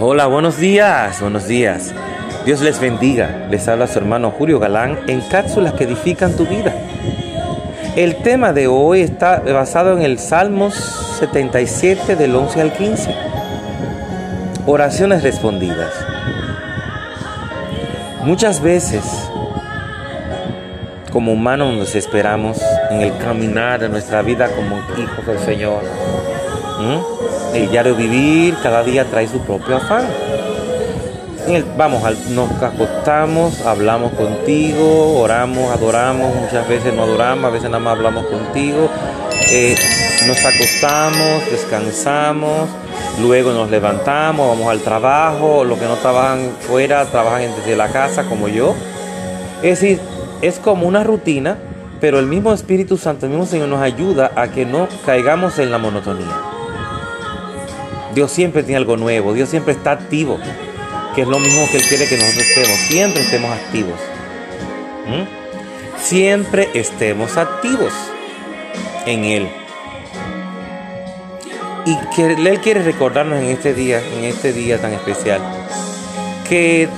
Hola, buenos días, buenos días. Dios les bendiga. Les habla su hermano Julio Galán en cápsulas que edifican tu vida. El tema de hoy está basado en el Salmos 77 del 11 al 15. Oraciones respondidas. Muchas veces, como humanos, nos desesperamos en el caminar de nuestra vida como hijos del Señor. ¿Mm? El diario vivir cada día trae su propio afán. vamos, nos acostamos, hablamos contigo, oramos, adoramos, muchas veces no adoramos, a veces nada más hablamos contigo. Eh, nos acostamos, descansamos, luego nos levantamos, vamos al trabajo, los que no trabajan fuera trabajan desde la casa como yo. Es decir, es como una rutina, pero el mismo Espíritu Santo, el mismo Señor nos ayuda a que no caigamos en la monotonía. Dios siempre tiene algo nuevo, Dios siempre está activo, que es lo mismo que Él quiere que nosotros estemos, siempre estemos activos. ¿Mm? Siempre estemos activos en Él. Y que Él quiere recordarnos en este día, en este día tan especial, que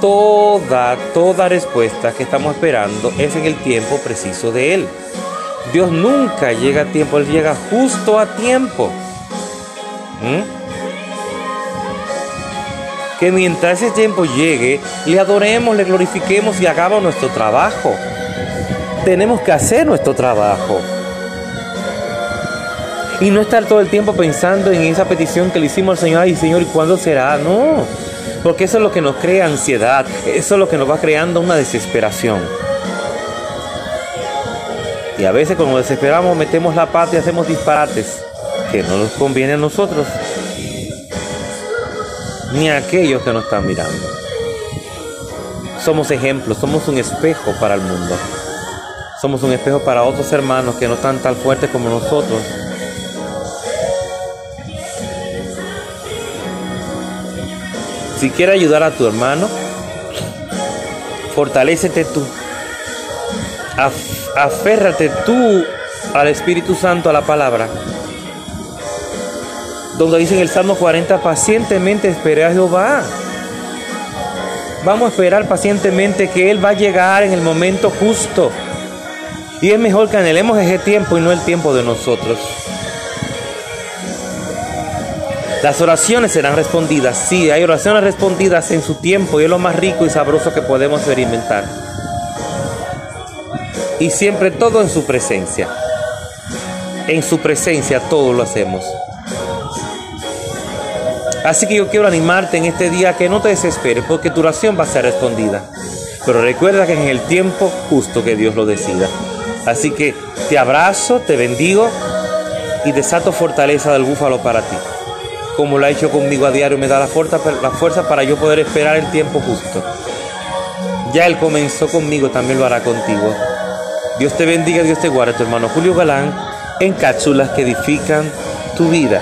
toda, toda respuesta que estamos esperando es en el tiempo preciso de Él. Dios nunca llega a tiempo, Él llega justo a tiempo. ¿Mm? Que mientras ese tiempo llegue, le adoremos, le glorifiquemos y hagamos nuestro trabajo. Tenemos que hacer nuestro trabajo. Y no estar todo el tiempo pensando en esa petición que le hicimos al Señor, ay Señor, ¿y cuándo será? No, porque eso es lo que nos crea ansiedad, eso es lo que nos va creando una desesperación. Y a veces cuando desesperamos metemos la pata y hacemos disparates que no nos conviene a nosotros, ni a aquellos que nos están mirando. Somos ejemplos, somos un espejo para el mundo. Somos un espejo para otros hermanos que no están tan fuertes como nosotros Si quieres ayudar a tu hermano, fortalecete tú. aférrate tú al Espíritu Santo, a la palabra. Donde dice en el Salmo 40, pacientemente esperé a Jehová. Vamos a esperar pacientemente que Él va a llegar en el momento justo. Y es mejor que anhelemos ese tiempo y no el tiempo de nosotros. Las oraciones serán respondidas. Sí, hay oraciones respondidas en su tiempo y es lo más rico y sabroso que podemos experimentar. Y siempre todo en su presencia. En su presencia todo lo hacemos. Así que yo quiero animarte en este día que no te desesperes porque tu oración va a ser respondida. Pero recuerda que en el tiempo justo que Dios lo decida. Así que te abrazo, te bendigo y desato fortaleza del búfalo para ti como lo ha hecho conmigo a diario, me da la fuerza, la fuerza para yo poder esperar el tiempo justo. Ya Él comenzó conmigo, también lo hará contigo. Dios te bendiga, Dios te guarde, tu hermano Julio Galán, en cápsulas que edifican tu vida.